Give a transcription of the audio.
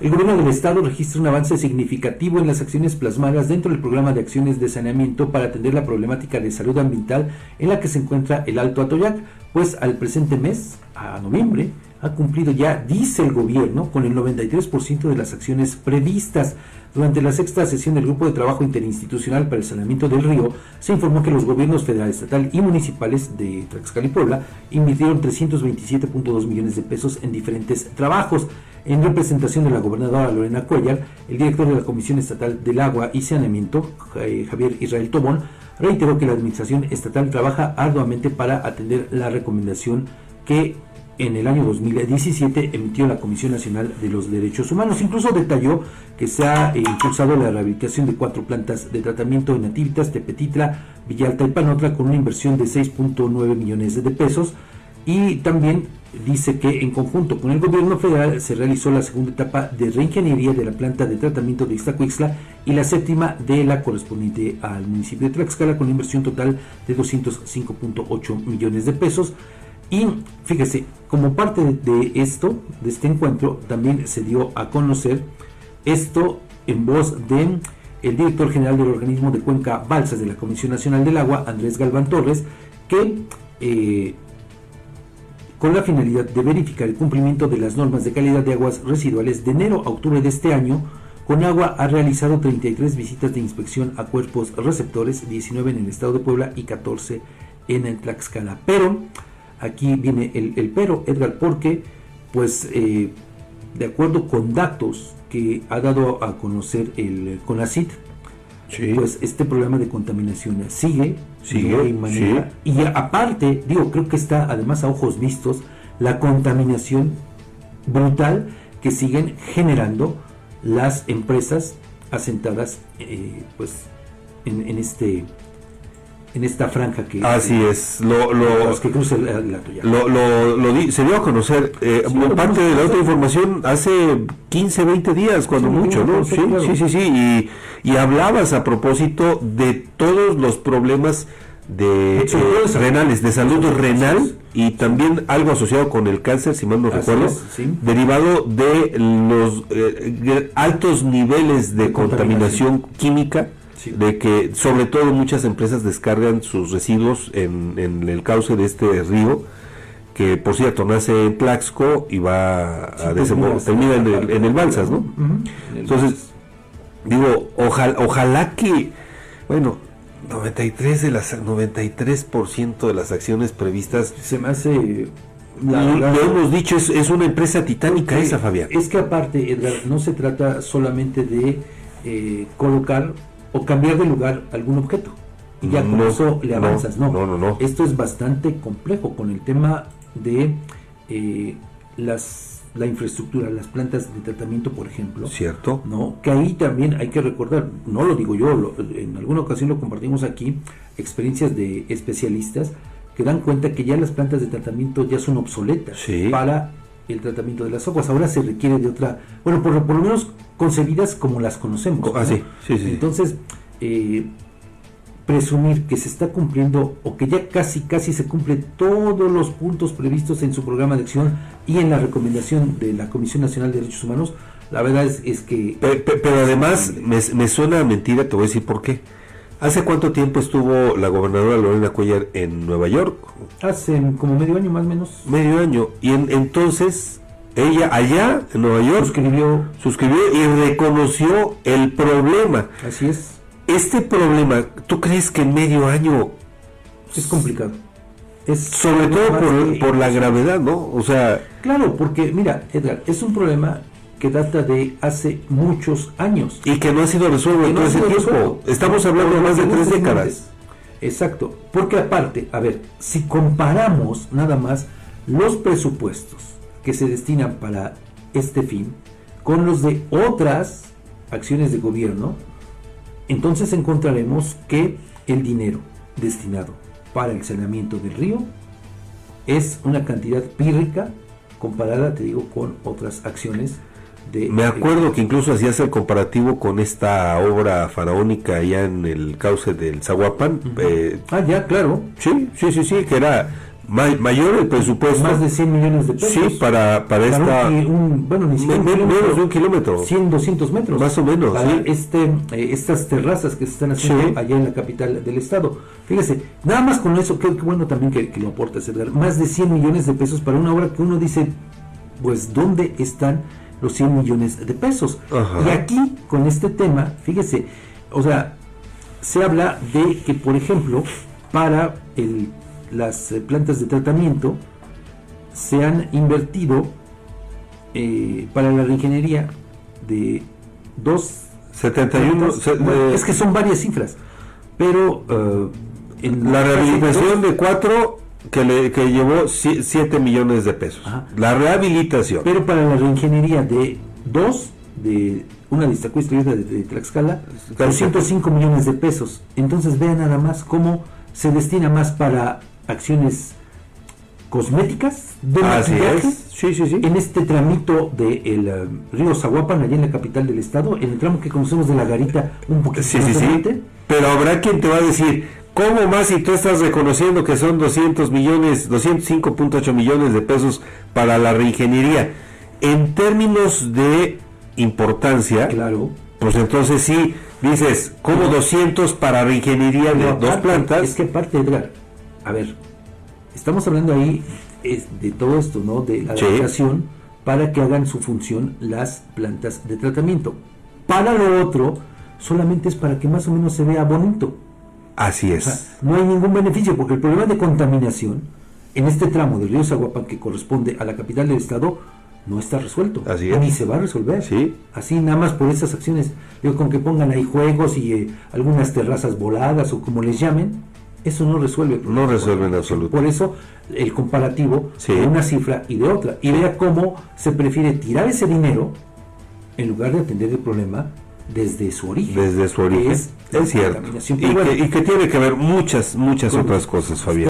El gobierno del estado registra un avance significativo en las acciones plasmadas dentro del programa de acciones de saneamiento para atender la problemática de salud ambiental en la que se encuentra el Alto Atoyac, pues al presente mes, a noviembre, ha cumplido ya, dice el gobierno, con el 93% de las acciones previstas. Durante la sexta sesión del Grupo de Trabajo Interinstitucional para el Saneamiento del Río, se informó que los gobiernos federal, estatal y municipales de Tlaxcala y Puebla invirtieron 327.2 millones de pesos en diferentes trabajos. En representación de la gobernadora Lorena Cuellar, el director de la Comisión Estatal del Agua y Saneamiento, eh, Javier Israel Tobón, reiteró que la Administración Estatal trabaja arduamente para atender la recomendación que en el año 2017 emitió la Comisión Nacional de los Derechos Humanos. Incluso detalló que se ha eh, impulsado la rehabilitación de cuatro plantas de tratamiento en Nativitas, Tepetitla, Villalta y Panotra con una inversión de 6.9 millones de pesos. Y también dice que en conjunto con el gobierno federal se realizó la segunda etapa de reingeniería de la planta de tratamiento de Iztacuixla y la séptima de la correspondiente al municipio de Tlaxcala con una inversión total de 205.8 millones de pesos. Y fíjese, como parte de esto, de este encuentro, también se dio a conocer esto en voz de el director general del organismo de Cuenca Balsas de la Comisión Nacional del Agua, Andrés Galván Torres, que eh, con la finalidad de verificar el cumplimiento de las normas de calidad de aguas residuales de enero a octubre de este año, con agua ha realizado 33 visitas de inspección a cuerpos receptores, 19 en el estado de Puebla y 14 en el Tlaxcala. Pero aquí viene el, pero, Edgar, porque pues eh, de acuerdo con datos que ha dado a conocer el CONACIT, pues este problema de contaminación sigue, sigue y aparte, digo, creo que está además a ojos vistos la contaminación brutal que siguen generando las empresas asentadas eh, pues en, en este en esta franja que así es lo lo que cruza la, lo, lo, se dio a conocer eh, parte de la otra información hace 15 20 días cuando mucho no sí, sí sí sí y, y hablabas a propósito de todos los problemas de eh, renales de salud renal y también algo asociado con el cáncer si mal no recuerdo derivado de los eh, altos niveles de contaminación química de que sobre todo muchas empresas descargan sus residuos en, en, el cauce de este río, que por cierto nace en Tlaxco y va a desembocar, termina en el, en el Balsas, ¿no? Entonces, digo, ojalá, ojalá que, bueno, 93 de las 93% de las acciones previstas se me hace lo hemos dicho, es, es una empresa titánica esa, Fabián. Es que aparte, Edgar, no se trata solamente de eh, colocar o cambiar de lugar algún objeto. Y ya con eso le avanzas. No, no, no, Esto es bastante complejo con el tema de eh, las, la infraestructura, las plantas de tratamiento, por ejemplo. Cierto. ¿no? Que ahí también hay que recordar, no lo digo yo, en alguna ocasión lo compartimos aquí, experiencias de especialistas que dan cuenta que ya las plantas de tratamiento ya son obsoletas para el tratamiento de las aguas. Ahora se requiere de otra, bueno, por, por lo menos concebidas como las conocemos. Ah, sí, sí, sí. Entonces, eh, presumir que se está cumpliendo o que ya casi casi se cumple todos los puntos previstos en su programa de acción y en la recomendación de la Comisión Nacional de Derechos Humanos, la verdad es, es que... Pero, además me, me, suena mentira, te voy a decir por qué. ¿Hace cuánto tiempo estuvo la gobernadora Lorena Cuellar en Nueva York? Hace como medio año más o menos. Medio año. Y entonces ella allá en Nueva York suscribió. suscribió y reconoció el problema. Así es. Este problema, ¿tú crees que en medio año es complicado? Es sobre todo por, por la gravedad, ¿no? O sea, claro, porque mira, Edgar, es un problema que data de hace muchos años. Y que no ha sido resuelto en todo ese tiempo. Estamos hablando de más de tres décadas. Exacto. Porque aparte, a ver, si comparamos nada más los presupuestos que se destinan para este fin con los de otras acciones de gobierno, entonces encontraremos que el dinero destinado para el saneamiento del río es una cantidad pírrica comparada, te digo, con otras acciones me acuerdo que incluso hacías el comparativo con esta obra faraónica allá en el cauce del Zaguapan. Eh, ah, ya, claro. Sí, sí, sí, sí, que era mayor el presupuesto. Más de 100 millones de pesos. Sí, para, para, esta... bueno, ni siquiera menos de un kilómetro. 100, 200 metros. Más o menos, para este, eh, estas terrazas que se están haciendo allá en la capital del estado. Fíjese, nada más con eso, qué, bueno también que, lo aporta Edgar. Más de 100 millones de pesos para una obra que uno dice, pues, ¿dónde están los 100 millones de pesos? Y aquí, con este tema, fíjese, o sea, se habla de que, por ejemplo, para el las eh, plantas de tratamiento se han invertido eh, para la reingeniería de 271 es que son varias cifras pero eh, en la rehabilitación de 4 que, le, que llevó 7 millones de pesos. La rehabilitación. Pero para la reingeniería de 2 de una lista y de, de Tlaxcala 205 millones de pesos. Entonces vean nada más cómo se destina más para acciones cosméticas de maquillaje sí, sí, sí. en este tramito del de eh, río Zaguapan, allá en la capital del estado, en el tramo que conocemos de la garita un poquito sí, sí, sí. Pero habrá quien te va a decir, ¿cómo más si tú estás reconociendo que son 200 millones, 205.8 millones de pesos para la reingeniería? En términos de importancia, claro. pues entonces sí, dices, ¿cómo 200 para reingeniería de dos plantas? Es que parte, Edgar, a ver, estamos hablando ahí de todo esto, ¿no? De la adaptación para que hagan su función las plantas de tratamiento. Para lo otro, solamente es para que más o menos se vea bonito. Así es. no hay ningún beneficio, porque el problema de contaminación en este tramo del río Zaguapan que corresponde a la capital del estado no está resuelto. Así es. Ni se va a resolver. Sí. Así nada más por esas acciones, digo, con que pongan ahí juegos y eh, algunas terrazas voladas o como les llamen, eso no resuelve. No resuelve en absoluto. Por eso el comparativo de una cifra y de otra. Y vea cómo se prefiere tirar ese dinero en lugar de atender el problema desde su origen. Desde su origen. Es, cierto. Y, que, y, que, tiene que ver muchas, muchas otras cosas, Fabián.